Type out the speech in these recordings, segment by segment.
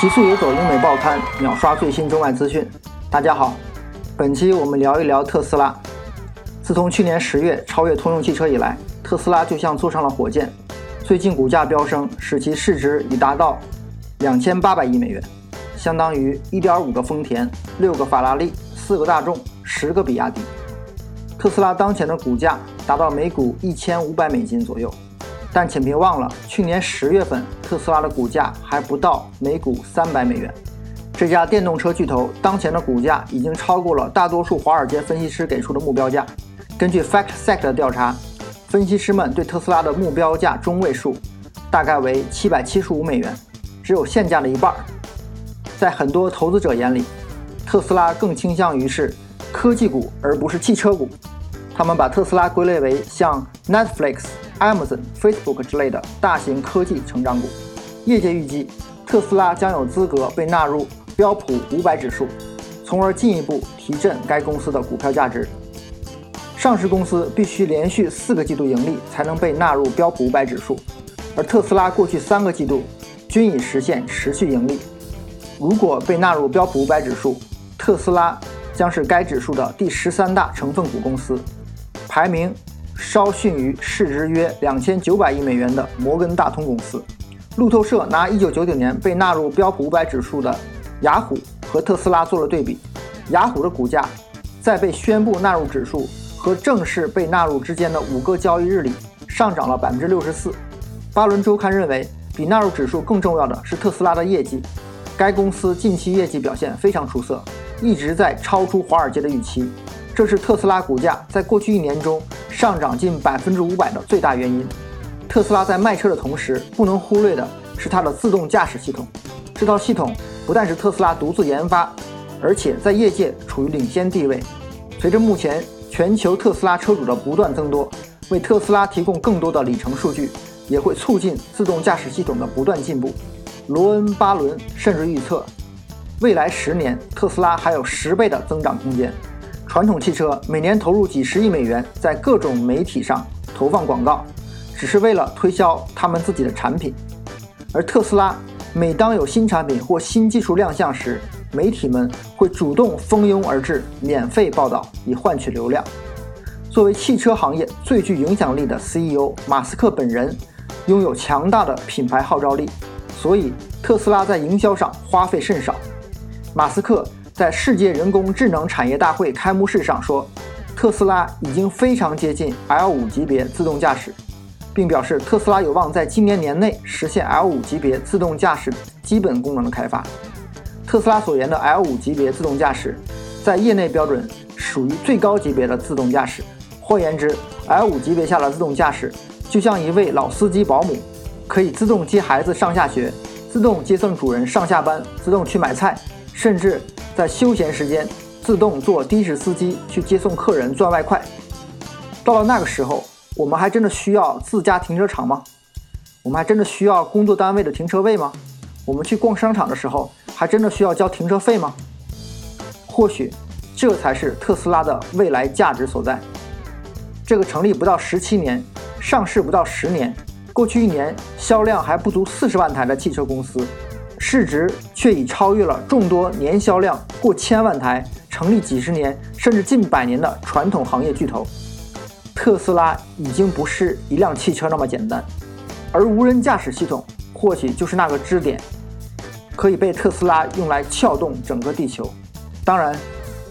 极速游走英美报刊秒刷最新中外资讯。大家好，本期我们聊一聊特斯拉。自从去年十月超越通用汽车以来，特斯拉就像坐上了火箭。最近股价飙升，使其市值已达到两千八百亿美元，相当于一点五个丰田、六个法拉利、四个大众、十个比亚迪。特斯拉当前的股价达到每股一千五百美金左右。但请别忘了，去年十月份特斯拉的股价还不到每股三百美元。这家电动车巨头当前的股价已经超过了大多数华尔街分析师给出的目标价。根据 FactSet 的调查，分析师们对特斯拉的目标价中位数大概为七百七十五美元，只有现价的一半。在很多投资者眼里，特斯拉更倾向于是科技股而不是汽车股。他们把特斯拉归类为像 Netflix。Amazon、Facebook 之类的大型科技成长股，业界预计特斯拉将有资格被纳入标普五百指数，从而进一步提振该公司的股票价值。上市公司必须连续四个季度盈利才能被纳入标普五百指数，而特斯拉过去三个季度均已实现持续盈利。如果被纳入标普五百指数，特斯拉将是该指数的第十三大成分股公司，排名。稍逊于市值约两千九百亿美元的摩根大通公司。路透社拿一九九九年被纳入标普五百指数的雅虎和特斯拉做了对比，雅虎的股价在被宣布纳入指数和正式被纳入之间的五个交易日里上涨了百分之六十四。巴伦周刊认为，比纳入指数更重要的是特斯拉的业绩，该公司近期业绩表现非常出色，一直在超出华尔街的预期。这是特斯拉股价在过去一年中上涨近百分之五百的最大原因。特斯拉在卖车的同时，不能忽略的是它的自动驾驶系统。这套系统不但是特斯拉独自研发，而且在业界处于领先地位。随着目前全球特斯拉车主的不断增多，为特斯拉提供更多的里程数据，也会促进自动驾驶系统的不断进步。罗恩·巴伦甚至预测，未来十年特斯拉还有十倍的增长空间。传统汽车每年投入几十亿美元在各种媒体上投放广告，只是为了推销他们自己的产品。而特斯拉每当有新产品或新技术亮相时，媒体们会主动蜂拥而至，免费报道以换取流量。作为汽车行业最具影响力的 CEO，马斯克本人拥有强大的品牌号召力，所以特斯拉在营销上花费甚少。马斯克。在世界人工智能产业大会开幕式上说，特斯拉已经非常接近 L5 级别自动驾驶，并表示特斯拉有望在今年年内实现 L5 级别自动驾驶基本功能的开发。特斯拉所言的 L5 级别自动驾驶，在业内标准属于最高级别的自动驾驶。换言之，L5 级别下的自动驾驶就像一位老司机保姆，可以自动接孩子上下学，自动接送主人上下班，自动去买菜，甚至。在休闲时间，自动做的士司机去接送客人赚外快。到了那个时候，我们还真的需要自家停车场吗？我们还真的需要工作单位的停车位吗？我们去逛商场的时候，还真的需要交停车费吗？或许，这才是特斯拉的未来价值所在。这个成立不到十七年，上市不到十年，过去一年销量还不足四十万台的汽车公司。市值却已超越了众多年销量过千万台、成立几十年甚至近百年的传统行业巨头。特斯拉已经不是一辆汽车那么简单，而无人驾驶系统或许就是那个支点，可以被特斯拉用来撬动整个地球。当然，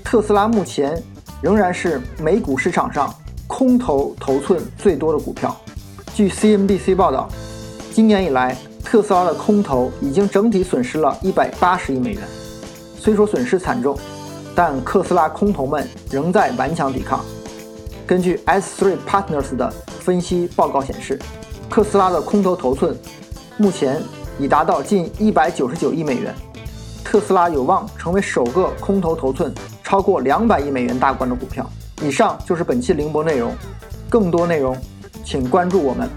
特斯拉目前仍然是美股市场上空头头寸最多的股票。据 CNBC 报道，今年以来。特斯拉的空头已经整体损失了一百八十亿美元，虽说损失惨重，但特斯拉空头们仍在顽强抵抗。根据 S3 Partners 的分析报告显示，特斯拉的空头头寸目前已达到近一百九十九亿美元，特斯拉有望成为首个空头头寸超过两百亿美元大关的股票。以上就是本期凌波内容，更多内容请关注我们。